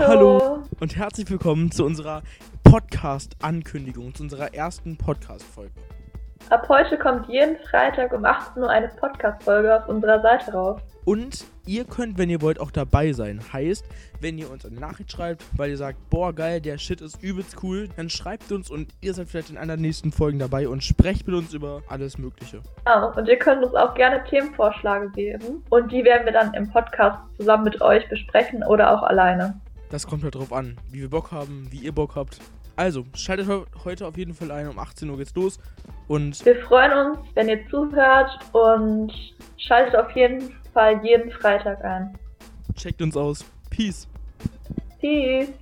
Hallo. und herzlich willkommen zu unserer Podcast-Ankündigung, zu unserer ersten Podcast-Folge. Ab heute kommt jeden Freitag um 18 Uhr eine Podcast-Folge auf unserer Seite raus. Und ihr könnt, wenn ihr wollt, auch dabei sein. Heißt, wenn ihr uns eine Nachricht schreibt, weil ihr sagt, boah, geil, der Shit ist übelst cool, dann schreibt uns und ihr seid vielleicht in einer der nächsten Folgen dabei und sprecht mit uns über alles Mögliche. Ja, und ihr könnt uns auch gerne Themenvorschläge geben. Und die werden wir dann im Podcast zusammen mit euch besprechen oder auch alleine. Das kommt halt drauf an, wie wir Bock haben, wie ihr Bock habt. Also, schaltet heute auf jeden Fall ein. Um 18 Uhr geht's los. Und wir freuen uns, wenn ihr zuhört und schaltet auf jeden Fall jeden Freitag ein. Checkt uns aus. Peace. Peace.